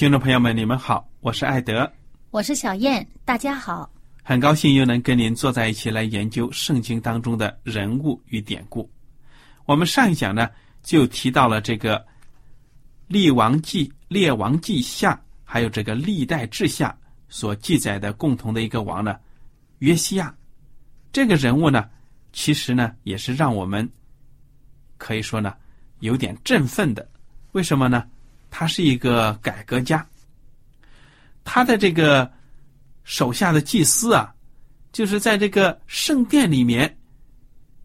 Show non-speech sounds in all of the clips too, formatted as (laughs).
听众朋友们，你们好，我是艾德，我是小燕，大家好。很高兴又能跟您坐在一起来研究圣经当中的人物与典故。我们上一讲呢就提到了这个《列王记》《列王记下》，还有这个《历代志下》所记载的共同的一个王呢，约西亚。这个人物呢，其实呢也是让我们可以说呢有点振奋的。为什么呢？他是一个改革家，他的这个手下的祭司啊，就是在这个圣殿里面，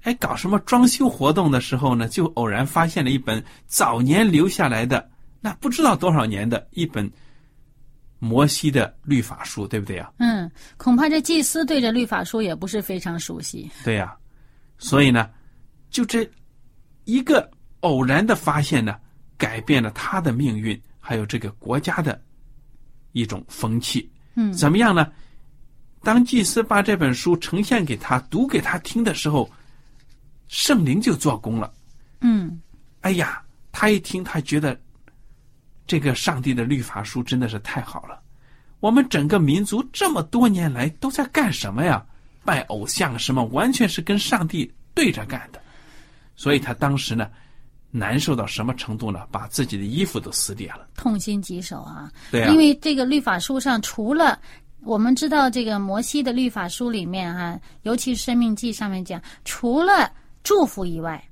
哎，搞什么装修活动的时候呢，就偶然发现了一本早年留下来的那不知道多少年的一本摩西的律法书，对不对呀？嗯，恐怕这祭司对这律法书也不是非常熟悉。对呀，所以呢，就这一个偶然的发现呢。改变了他的命运，还有这个国家的一种风气。嗯，怎么样呢？当祭司把这本书呈现给他、读给他听的时候，圣灵就做工了。嗯，哎呀，他一听，他觉得这个上帝的律法书真的是太好了。我们整个民族这么多年来都在干什么呀？拜偶像什么，完全是跟上帝对着干的。所以他当时呢。难受到什么程度呢？把自己的衣服都撕裂了，痛心疾首啊！对啊，因为这个律法书上，除了我们知道这个摩西的律法书里面哈，尤其是生命记上面讲，除了祝福以外，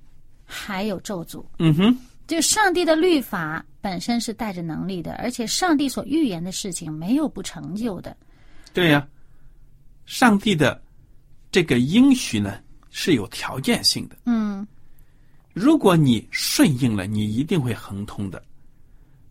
还有咒诅。嗯哼，就上帝的律法本身是带着能力的，而且上帝所预言的事情没有不成就的。对呀，上帝的这个应许呢是有条件性的。嗯。如果你顺应了，你一定会亨通的；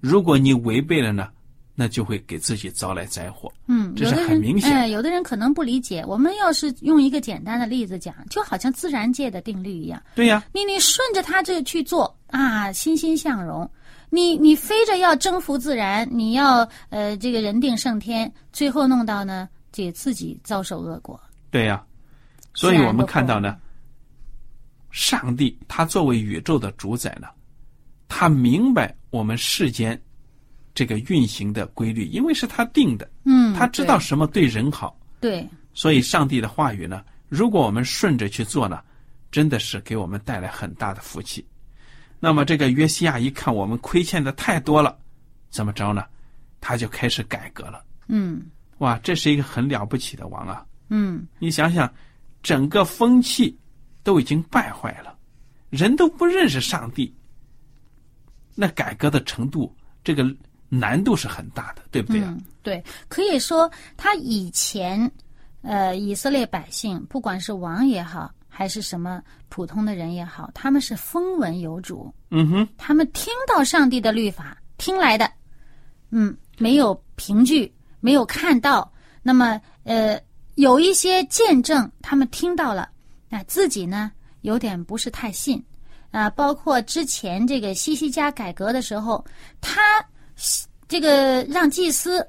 如果你违背了呢，那就会给自己招来灾祸。嗯，这是很明显。哎，有的人可能不理解。我们要是用一个简单的例子讲，就好像自然界的定律一样。对呀，你你顺着它这去做啊，欣欣向荣。你你非着要征服自然，你要呃这个人定胜天，最后弄到呢，就自己遭受恶果。对呀，所以我们看到呢。上帝他作为宇宙的主宰呢，他明白我们世间这个运行的规律，因为是他定的。嗯，他知道什么对人好。对。所以，上帝的话语呢，如果我们顺着去做呢，真的是给我们带来很大的福气。那么，这个约西亚一看我们亏欠的太多了，怎么着呢？他就开始改革了。嗯。哇，这是一个很了不起的王啊！嗯。你想想，整个风气。都已经败坏了，人都不认识上帝，那改革的程度，这个难度是很大的，对不对啊？对，可以说他以前，呃，以色列百姓，不管是王也好，还是什么普通的人也好，他们是风闻有主，嗯哼，他们听到上帝的律法听来的，嗯，没有凭据，没有看到，那么呃。有一些见证，他们听到了，啊，自己呢有点不是太信，啊，包括之前这个西西家改革的时候，他这个让祭司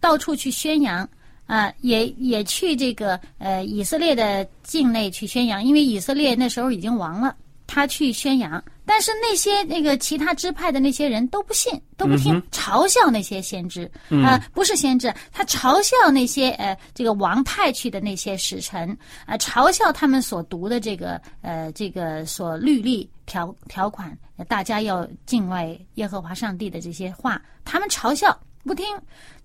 到处去宣扬，啊，也也去这个呃以色列的境内去宣扬，因为以色列那时候已经亡了，他去宣扬。但是那些那个其他支派的那些人都不信，都不听，嘲笑那些先知啊，不是先知，他嘲笑那些呃这个王派去的那些使臣啊，嘲笑他们所读的这个呃这个所律例条条款，大家要敬畏耶和华上帝的这些话，他们嘲笑不听，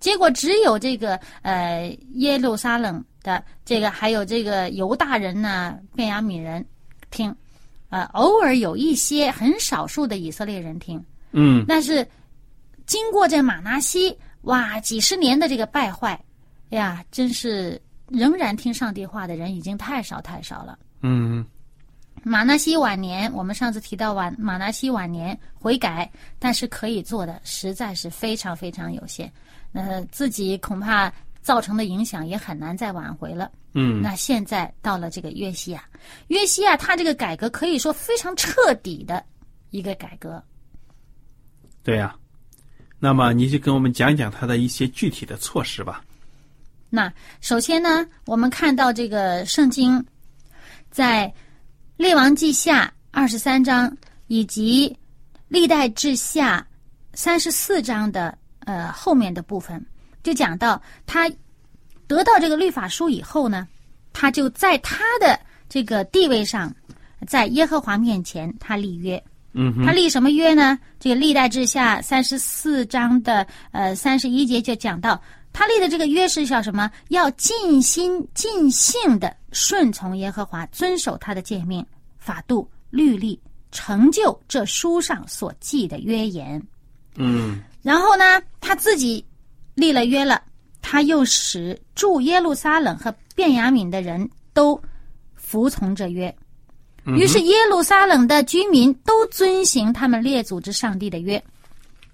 结果只有这个呃耶路撒冷的这个还有这个犹大人呢，便雅悯人听。呃，偶尔有一些很少数的以色列人听，嗯，但是经过这马拿西哇几十年的这个败坏，哎呀，真是仍然听上帝话的人已经太少太少了。嗯，马拿西晚年，我们上次提到晚马拿西晚年悔改，但是可以做的实在是非常非常有限，呃，自己恐怕造成的影响也很难再挽回了。嗯，那现在到了这个约西亚，约西亚他这个改革可以说非常彻底的一个改革。对呀，那么你就跟我们讲讲他的一些具体的措施吧。那首先呢，我们看到这个圣经在列王记下二十三章以及历代志下三十四章的呃后面的部分，就讲到他。得到这个律法书以后呢，他就在他的这个地位上，在耶和华面前他立约。嗯，他立什么约呢？这个历代志下三十四章的呃三十一节就讲到，他立的这个约是叫什么？要尽心尽性的顺从耶和华，遵守他的诫命、法度、律例，成就这书上所记的约言。嗯，然后呢，他自己立了约了。他又使住耶路撒冷和便雅敏的人都服从这约，于是耶路撒冷的居民都遵行他们列祖之上帝的约。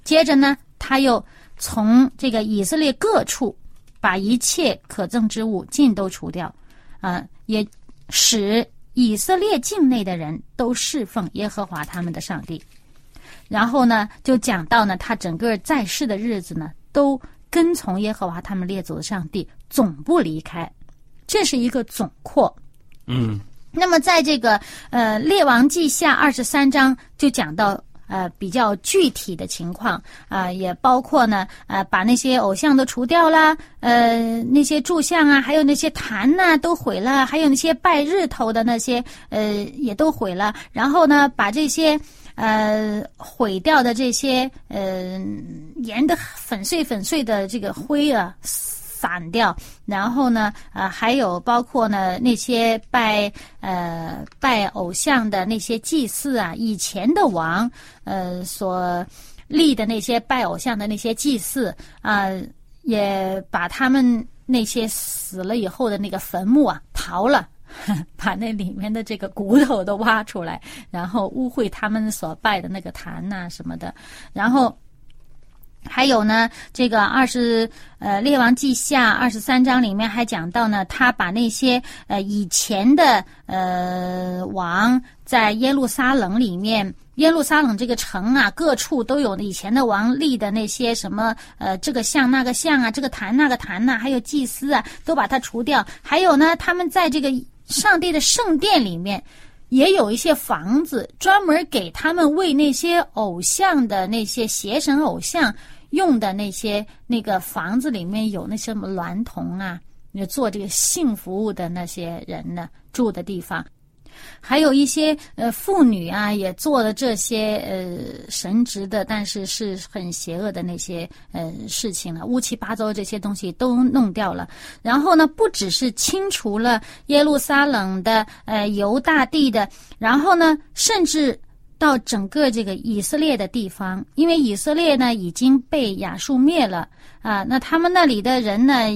接着呢，他又从这个以色列各处把一切可憎之物尽都除掉，啊，也使以色列境内的人都侍奉耶和华他们的上帝。然后呢，就讲到呢，他整个在世的日子呢，都。跟从耶和华他们列祖的上帝，总不离开，这是一个总括。嗯，那么在这个呃列王记下二十三章就讲到呃比较具体的情况啊，也包括呢呃把那些偶像都除掉了，呃那些柱像啊，还有那些坛呐都毁了，还有那些拜日头的那些呃也都毁了，然后呢把这些。呃，毁掉的这些呃，盐的粉碎粉碎的这个灰啊，散掉。然后呢，呃，还有包括呢那些拜呃拜偶像的那些祭祀啊，以前的王呃所立的那些拜偶像的那些祭祀啊，也把他们那些死了以后的那个坟墓啊刨了。(laughs) 把那里面的这个骨头都挖出来，然后污秽他们所拜的那个坛呐什么的，然后还有呢，这个二十呃列王记下二十三章里面还讲到呢，他把那些呃以前的呃王在耶路撒冷里面。耶路撒冷这个城啊，各处都有以前的王立的那些什么呃，这个像那个像啊，这个坛那个坛呐，还有祭司啊，都把它除掉。还有呢，他们在这个上帝的圣殿里面，也有一些房子专门给他们为那些偶像的那些邪神偶像用的那些那个房子里面有那些什么娈童啊，做这个性服务的那些人呢住的地方。还有一些呃妇女啊，也做了这些呃神职的，但是是很邪恶的那些呃事情了，乌七八糟这些东西都弄掉了。然后呢，不只是清除了耶路撒冷的呃犹大地的，然后呢，甚至到整个这个以色列的地方，因为以色列呢已经被亚述灭了啊，那他们那里的人呢，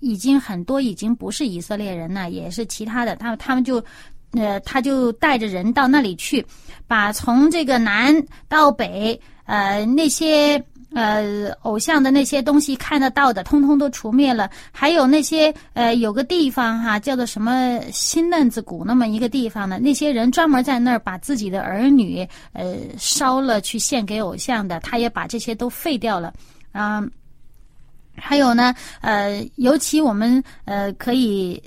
已经很多已经不是以色列人了，也是其他的，他们他们就。呃，他就带着人到那里去，把从这个南到北，呃，那些呃，偶像的那些东西看得到的，通通都除灭了。还有那些呃，有个地方哈，叫做什么新嫩子谷那么一个地方呢？那些人专门在那儿把自己的儿女呃烧了去献给偶像的，他也把这些都废掉了啊。还有呢，呃，尤其我们呃可以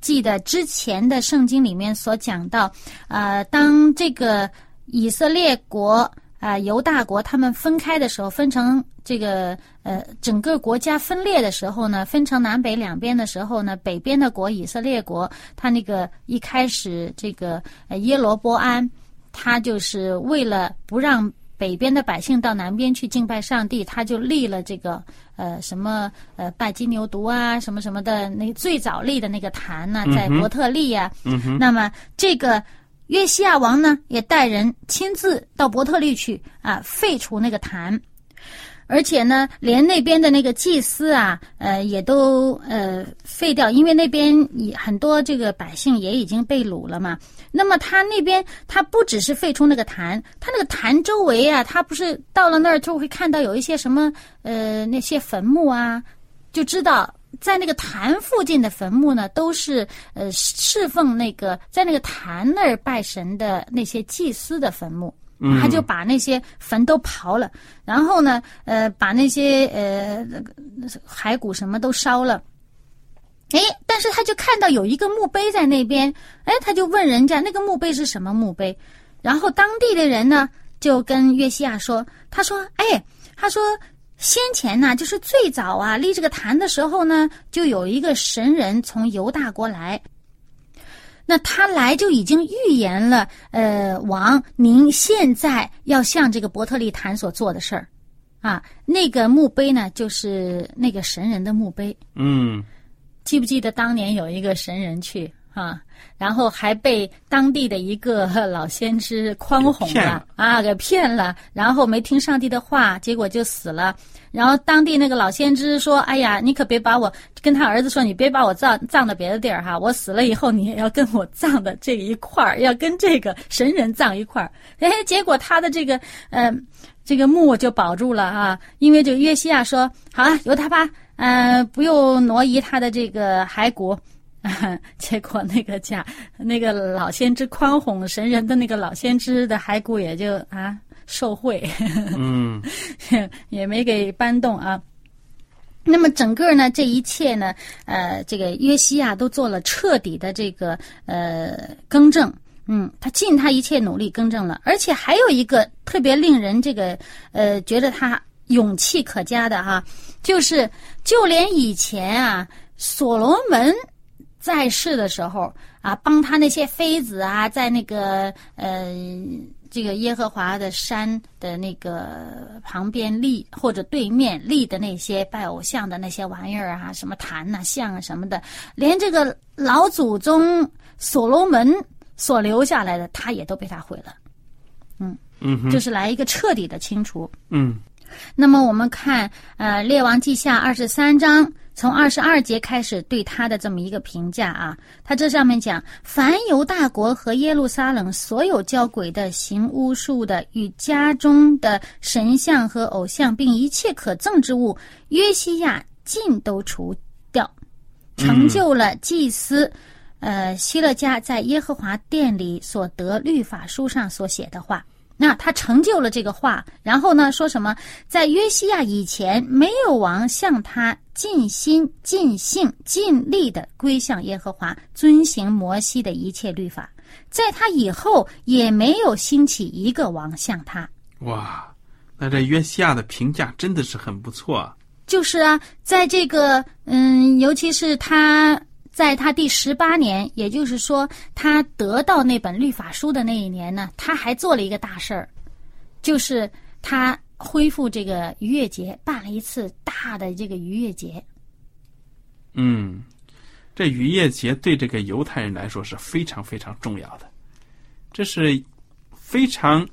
记得之前的圣经里面所讲到，呃，当这个以色列国。啊，犹大国他们分开的时候，分成这个呃整个国家分裂的时候呢，分成南北两边的时候呢，北边的国以色列国，他那个一开始这个耶罗波安，他就是为了不让北边的百姓到南边去敬拜上帝，他就立了这个呃什么呃拜金牛犊啊什么什么的那最早立的那个坛呢，在伯特利呀，那么这个。约西亚王呢，也带人亲自到伯特利去啊，废除那个坛，而且呢，连那边的那个祭司啊，呃，也都呃废掉，因为那边很多这个百姓也已经被掳了嘛。那么他那边他不只是废除那个坛，他那个坛周围啊，他不是到了那儿就会看到有一些什么呃那些坟墓啊，就知道。在那个坛附近的坟墓呢，都是呃侍奉那个在那个坛那儿拜神的那些祭司的坟墓，他就把那些坟都刨了，然后呢，呃，把那些呃骸骨什么都烧了。哎，但是他就看到有一个墓碑在那边，哎，他就问人家那个墓碑是什么墓碑，然后当地的人呢就跟约西亚说，他说，哎，他说。先前呢，就是最早啊立这个坛的时候呢，就有一个神人从犹大国来。那他来就已经预言了，呃，王您现在要向这个伯特利坛所做的事儿，啊，那个墓碑呢，就是那个神人的墓碑。嗯，记不记得当年有一个神人去？啊，然后还被当地的一个老先知诓哄了啊，给骗了，然后没听上帝的话，结果就死了。然后当地那个老先知说：“哎呀，你可别把我跟他儿子说，你别把我葬葬到别的地儿哈，我死了以后你也要跟我葬的这一块儿，要跟这个神人葬一块儿。”哎，结果他的这个嗯，这个墓就保住了啊，因为这个约西亚说：“好了，由他吧，嗯，不用挪移他的这个骸骨。” (laughs) 结果那个假那个老先知宽宏神人的那个老先知的骸骨也就啊受贿，嗯，(laughs) 也没给搬动啊。那么整个呢，这一切呢，呃，这个约西亚都做了彻底的这个呃更正，嗯，他尽他一切努力更正了，而且还有一个特别令人这个呃觉得他勇气可嘉的哈，就是就连以前啊所罗门。在世的时候啊，帮他那些妃子啊，在那个呃这个耶和华的山的那个旁边立或者对面立的那些拜偶像的那些玩意儿啊，什么坛呐、像啊什么的，连这个老祖宗所罗门所留下来的，他也都被他毁了。嗯嗯，就是来一个彻底的清除。嗯，那么我们看呃《列王记下》二十三章。从二十二节开始对他的这么一个评价啊，他这上面讲，凡犹大国和耶路撒冷所有交鬼的、行巫术的、与家中的神像和偶像，并一切可憎之物，约西亚尽都除掉，成就了祭司，呃，希勒家在耶和华殿里所得律法书上所写的话。那他成就了这个话，然后呢，说什么？在约西亚以前，没有王向他尽心、尽性、尽力的归向耶和华，遵行摩西的一切律法。在他以后，也没有兴起一个王向他。哇，那这约西亚的评价真的是很不错。就是啊，在这个嗯，尤其是他。在他第十八年，也就是说，他得到那本律法书的那一年呢，他还做了一个大事儿，就是他恢复这个逾越节，办了一次大的这个逾越节。嗯，这逾越节对这个犹太人来说是非常非常重要的，这是非常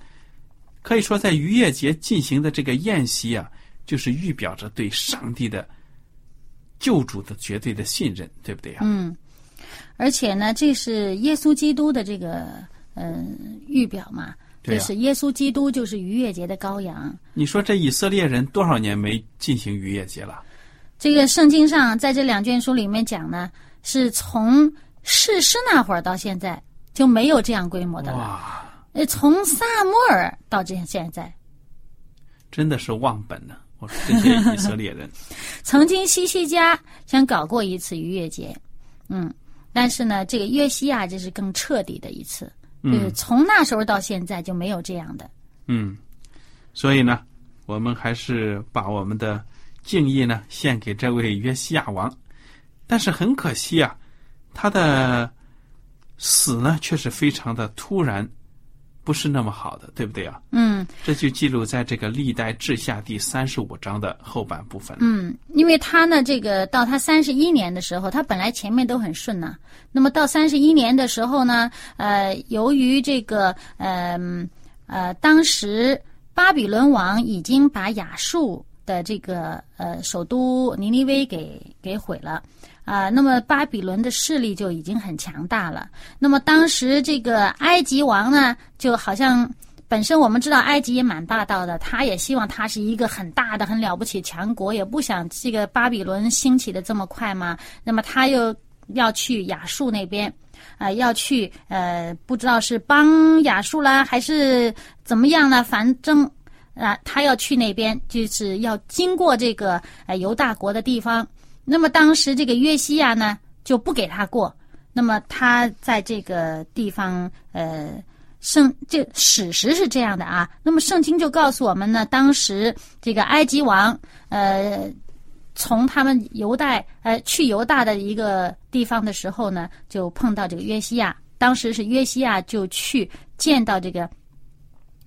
可以说在逾越节进行的这个宴席啊，就是预表着对上帝的。救主的绝对的信任，对不对呀？嗯，而且呢，这是耶稣基督的这个嗯预表嘛。就是耶稣基督就是逾越节的羔羊。你说这以色列人多少年没进行逾越节了？这个圣经上在这两卷书里面讲呢，是从士师那会儿到现在就没有这样规模的了。哇，呃，从萨摩尔到这现在，真的是忘本呢！我说这些以色列人，(laughs) 曾经西西家想搞过一次逾越节，嗯，但是呢，这个约西亚这是更彻底的一次，就是嗯从那时候到现在就没有这样的。嗯，所以呢，我们还是把我们的敬意呢献给这位约西亚王。但是很可惜啊，他的死呢却是非常的突然，不是那么好的，对不对啊？嗯这就记录在这个历代志下第三十五章的后半部分。嗯，因为他呢，这个到他三十一年的时候，他本来前面都很顺呐、那么到三十一年的时候呢，呃，由于这个呃呃，当时巴比伦王已经把亚述的这个呃首都尼尼微给给毁了。啊、那么巴比伦的势力就已经很强大了。那么当时这个埃及王呢，就好像本身我们知道埃及也蛮霸道的，他也希望他是一个很大的、很了不起强国，也不想这个巴比伦兴起的这么快嘛。那么他又要去亚述那边，啊、要去呃，不知道是帮亚述啦，还是怎么样呢？反正啊、他要去那边，就是要经过这个呃犹大国的地方。那么当时这个约西亚呢就不给他过，那么他在这个地方呃。圣这史实是这样的啊，那么圣经就告诉我们呢，当时这个埃及王呃从他们犹大呃去犹大的一个地方的时候呢，就碰到这个约西亚。当时是约西亚就去见到这个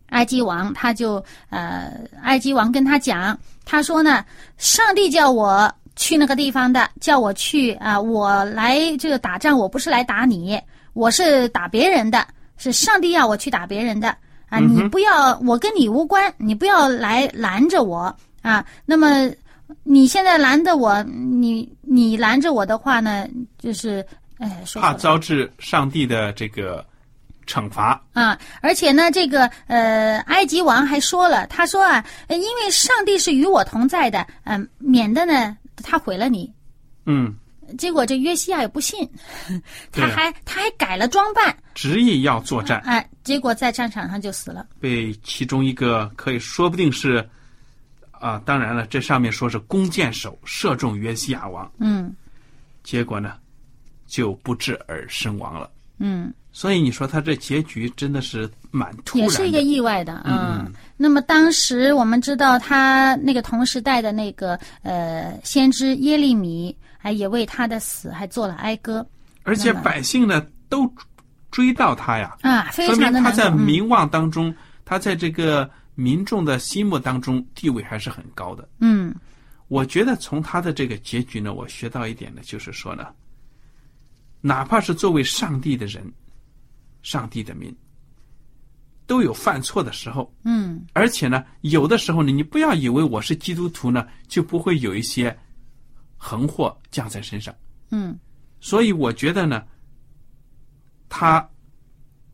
埃及王，他就呃，埃及王跟他讲，他说呢，上帝叫我去那个地方的，叫我去啊、我来这个打仗，我不是来打你，我是打别人的，是上帝要我去打别人的啊，你不要，我跟你无关，你不要来拦着我啊。那么你现在拦着我，你你拦着我的话呢，就是哎，说怕错了遭致上帝的这个惩罚。啊，而且呢，这个呃，埃及王还说了，他说啊，呃因为上帝是与我同在的，嗯、免得呢他毁了你。嗯，结果这约西亚也不信，(laughs) 他还他还改了装扮，执意要作战，哎，结果在战场上就死了。被其中一个可以说不定是啊，当然了，这上面说是弓箭手射中约西亚王，嗯。结果呢就不治而身亡了。嗯，所以你说他这结局真的是蛮突然的，也是一个意外的，嗯嗯。那么当时我们知道，他那个同时代的那个呃先知耶利米，还也为他的死还做了哀歌。而且百姓呢都追到他呀，啊，非说明他在名望当中，他在这个民众的心目当中地位还是很高的。嗯。我觉得从他的这个结局呢，我学到一点呢，就是说呢，哪怕是作为上帝的人，上帝的民，都有犯错的时候。嗯而且呢，有的时候呢，你不要以为我是基督徒呢，就不会有一些横祸降在身上。嗯所以我觉得呢，他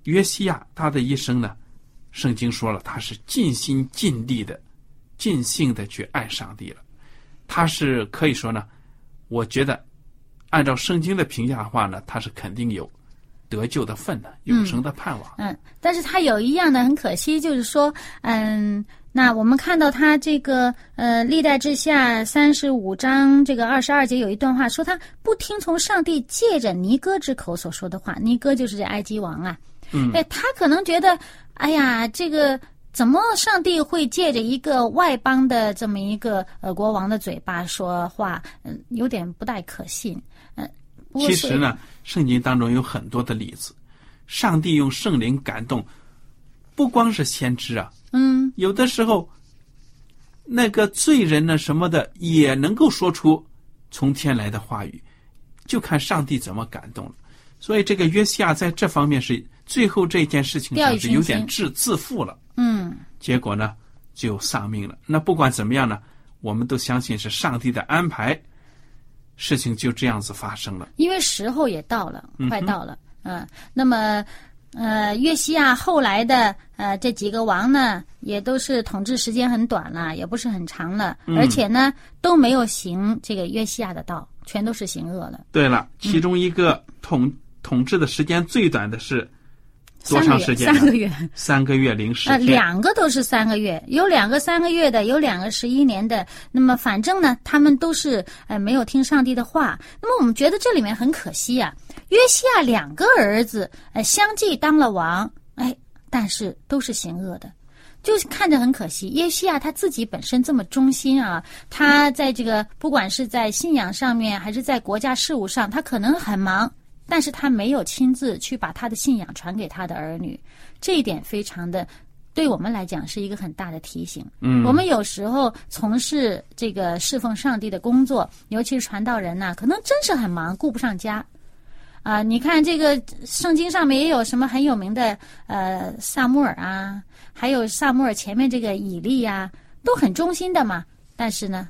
约西亚他的一生呢，圣经说了，他是尽心尽力的、尽性的去爱上帝了。他是可以说呢，我觉得按照圣经的评价的话呢，他是肯定有得救的份呢，永生的盼望。嗯，但是他有一样的很可惜，就是说，嗯，那我们看到他这个呃，历代之下三十五章这个二十二节有一段话说，他不听从上帝借着尼哥之口所说的话，尼哥就是这埃及王啊，嗯哎，他可能觉得，哎呀，这个。怎么上帝会借着一个外邦的这么一个呃国王的嘴巴说话？嗯，有点不太可信。嗯、其实呢，圣经当中有很多的例子，上帝用圣灵感动，不光是先知啊，嗯。有的时候，那个罪人呢什么的也能够说出从天来的话语，就看上帝怎么感动了。所以这个约西亚在这方面是最后这件事情上是有点自自负了，嗯。结果呢就丧命了。那不管怎么样呢，我们都相信是上帝的安排，事情就这样子发生了。因为时候也到了，嗯快到了，嗯，那么呃，约西亚后来的呃这几个王呢，也都是统治时间很短了，也不是很长了，而且呢都没有行这个约西亚的道，全都是行恶了。对了，其中一个统、统治的时间最短的是多长时间？三个月，三个月零十呃，两个都是三个月，有两个三个月的，有两个十一年的。那么反正呢，他们都是呃没有听上帝的话。那么我们觉得这里面很可惜啊，约西亚两个儿子呃相继当了王，哎，但是都是行恶的。就是看着很可惜，约西亚他自己本身这么忠心啊，他在这个不管是在信仰上面，还是在国家事务上，他可能很忙，但是他没有亲自去把他的信仰传给他的儿女，这一点非常的，对我们来讲是一个很大的提醒。嗯，我们有时候从事这个侍奉上帝的工作，尤其是传道人呐、可能真是很忙，顾不上家。啊，你看这个圣经上面也有什么很有名的呃萨穆尔啊，还有萨穆尔前面这个以利呀、都很忠心的嘛。但是呢，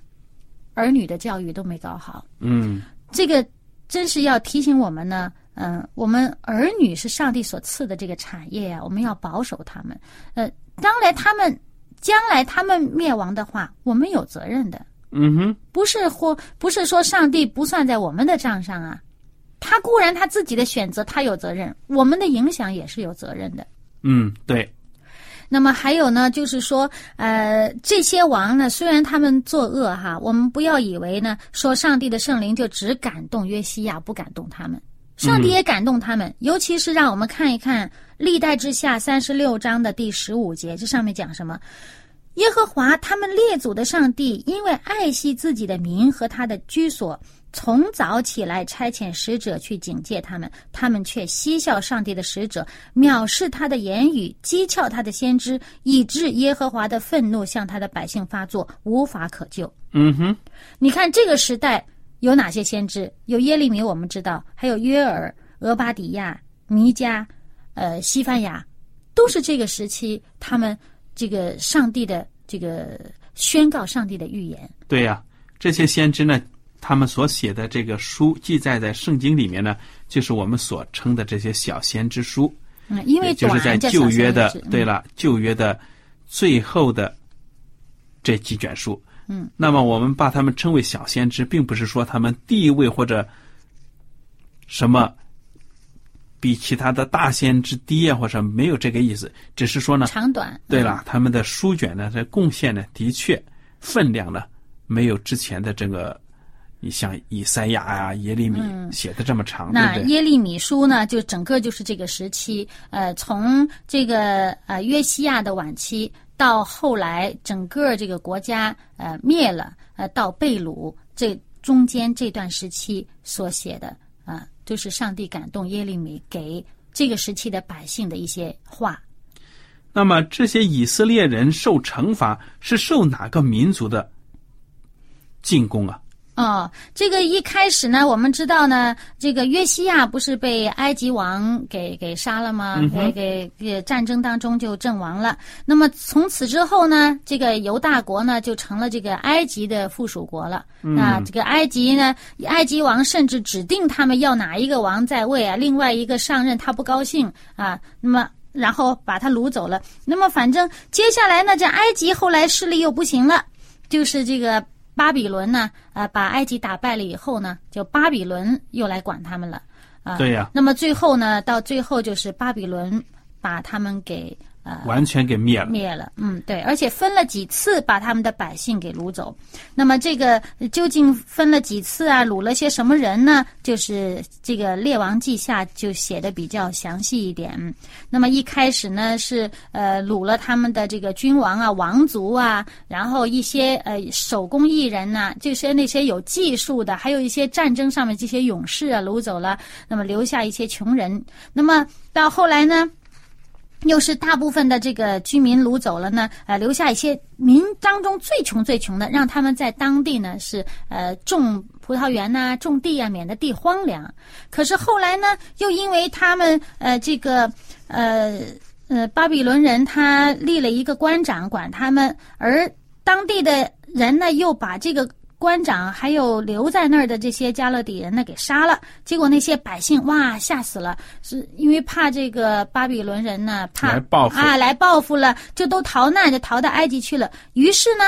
儿女的教育都没搞好，嗯，这个真是要提醒我们呢。嗯、我们儿女是上帝所赐的这个产业呀、我们要保守他们。呃，将来他们将来他们灭亡的话，我们有责任的。嗯哼，不是或不是说上帝不算在我们的账上啊，他固然他自己的选择他有责任，我们的影响也是有责任的。嗯，对，那么还有呢，就是说，呃，这些王呢，虽然他们作恶哈，我们不要以为呢，说上帝的圣灵就只感动约西亚，不感动他们，上帝也感动他们。尤其是让我们看一看历代之下三十六章的第十五节，这上面讲什么？耶和华他们列祖的上帝，因为爱惜自己的民和他的居所，从早起来差遣使者去警戒他们，他们却嬉笑上帝的使者，藐视他的言语，讥诮他的先知，以致耶和华的愤怒向他的百姓发作，无法可救。嗯哼，你看这个时代有哪些先知？有耶利米，我们知道，还有约尔、俄巴底亚、弥迦，呃，西班牙，都是这个时期他们这个上帝的这个宣告上帝的预言。对呀、这些先知呢，他们所写的这个书记载在圣经里面呢，就是我们所称的这些小先知书，嗯，因为就是在旧约的，对了，旧约的最后的这几卷书。嗯，那么我们把他们称为小先知，并不是说他们地位或者什么比其他的大先知低啊，或者没有这个意思，只是说呢，长短。对了，他们的书卷呢，这贡献呢，的确分量呢，没有之前的这个，你像以赛亚啊、耶利米写的这么长？那耶利米书呢，就整个就是这个时期，呃，从这个呃约西亚的晚期到后来整个这个国家呃灭了，呃到被掳这中间这段时期所写的啊、就是上帝感动耶利米给这个时期的百姓的一些话。那么这些以色列人受惩罚是受哪个民族的进攻啊？哦，这个一开始呢，我们知道呢，这个约西亚不是被埃及王给给杀了吗？给给给战争当中就阵亡了。那么从此之后呢，这个犹大国呢就成了这个埃及的附属国了。那这个埃及呢，埃及王甚至指定他们要哪一个王在位啊，另外一个上任他不高兴啊，那么。然后把他掳走了。那么反正接下来呢，这埃及后来势力又不行了，就是这个巴比伦呢，呃，把埃及打败了以后呢，就巴比伦又来管他们了，啊、对呀。那么最后呢，到最后就是巴比伦把他们给呃完全给灭了。灭了，嗯，对，而且分了几次把他们的百姓给掳走。那么这个呃究竟分了几次啊？掳了些什么人呢？就是这个《列王记下》就写的比较详细一点。那么一开始呢是呃掳了他们的这个君王啊、王族啊，然后一些呃手工艺人呐、这些那些有技术的，还有一些战争上面这些勇士啊掳走了，那么留下一些穷人。那么到后来呢？又是大部分的这个居民掳走了呢，呃，留下一些民当中最穷最穷的，让他们在当地呢是呃种葡萄园呐、种地啊，免得地荒凉。可是后来呢，又因为他们呃这个呃呃巴比伦人他立了一个官长管他们，而当地的人呢又把这个官长还有留在那儿的这些加勒底人呢给杀了。结果那些百姓哇吓死了，是因为怕这个巴比伦人呢怕来报复啊来报复了，就都逃难，就逃到埃及去了。于是呢。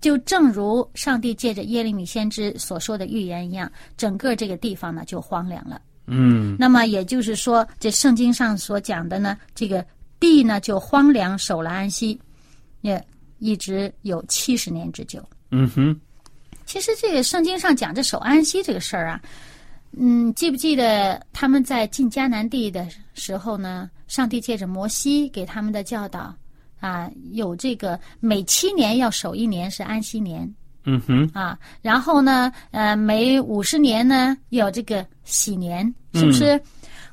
就正如上帝借着耶利米先知所说的预言一样，整个这个地方呢就荒凉了。嗯那么也就是说，这圣经上所讲的呢，这个地呢就荒凉，守了安息，也一直有七十年之久。嗯哼，其实这个圣经上讲这守安息这个事儿啊，嗯，记不记得他们在进迦南地的时候呢？上帝借着摩西给他们的教导啊，有这个每七年要守一年是安息年嗯哼，啊，然后呢，呃，每五十年呢有这个喜年，是不是？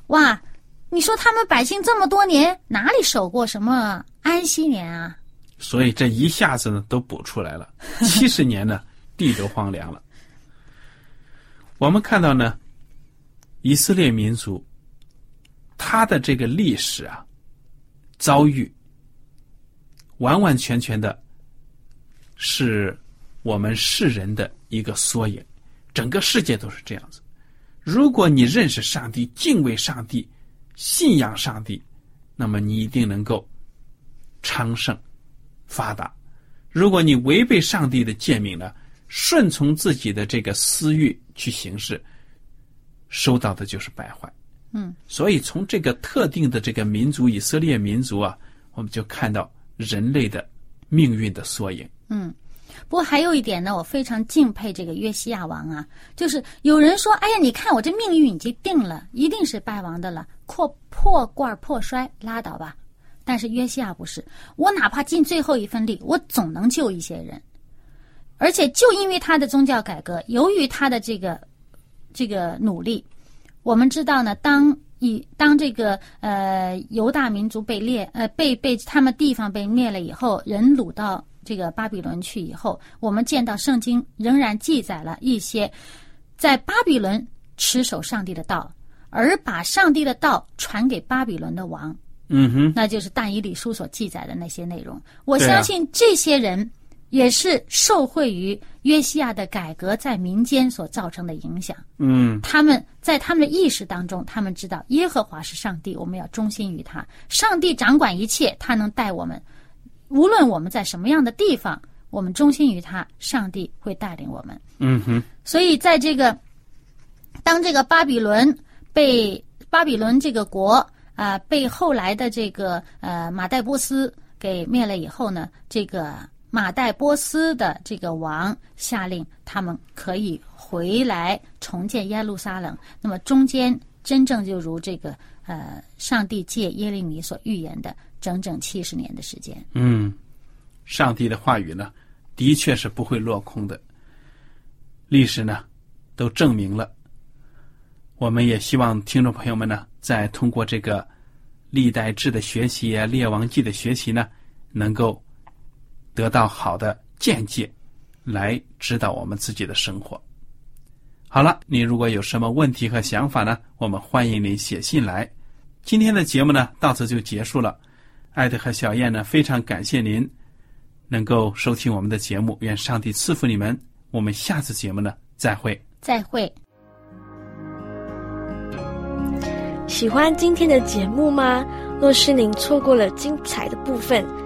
哇，你说他们百姓这么多年哪里守过什么安息年啊？所以这一下子呢都补出来了，七十年呢地都荒凉了。我们看到呢，以色列民族他的这个历史啊，遭遇完完全全的是我们世人的一个缩影，整个世界都是这样子。如果你认识上帝、敬畏上帝、信仰上帝，那么你一定能够昌盛、发达。如果你违背上帝的诫命呢，顺从自己的这个私欲去行事，收到的就是败坏。嗯，所以从这个特定的这个民族以色列民族啊，我们就看到人类的命运的缩影。嗯，不过还有一点呢，我非常敬佩这个约西亚王啊，就是有人说，哎呀，你看我这命运已经定了，一定是败亡的了，破破罐破摔，拉倒吧。但是约西亚不是，我哪怕尽最后一份力，我总能救一些人。而且就因为他的宗教改革，由于他的这个这个努力，我们知道呢，当以当这个呃犹大民族被灭呃被被他们地方被灭了以后，人掳到这个巴比伦去以后，我们见到圣经仍然记载了一些在巴比伦持守上帝的道，而把上帝的道传给巴比伦的王，嗯哼，那就是但以理书所记载的那些内容。我相信这些人也是受惠于约西亚的改革在民间所造成的影响。嗯他们在他们的意识当中，他们知道耶和华是上帝，我们要忠心于他。上帝掌管一切，他能带我们，无论我们在什么样的地方，我们忠心于他，上帝会带领我们。嗯哼，所以，在这个当这个巴比伦被巴比伦这个国啊、呃被后来的这个呃马代波斯给灭了以后呢，这个马代波斯的这个王下令他们可以回来重建耶路撒冷。那么中间真正就如这个呃上帝借耶利米所预言的整整七十年的时间。嗯，上帝的话语呢，的确是不会落空的。历史呢，都证明了。我们也希望听众朋友们呢，在通过这个历代志的学习啊、列王记的学习呢，能够得到好的见解，来指导我们自己的生活。好了，你如果有什么问题和想法呢，我们欢迎您写信来。今天的节目呢，到此就结束了。艾德和小燕呢，非常感谢您能够收听我们的节目，愿上帝赐福你们。我们下次节目呢，再会。再会。喜欢今天的节目吗？若是您错过了精彩的部分，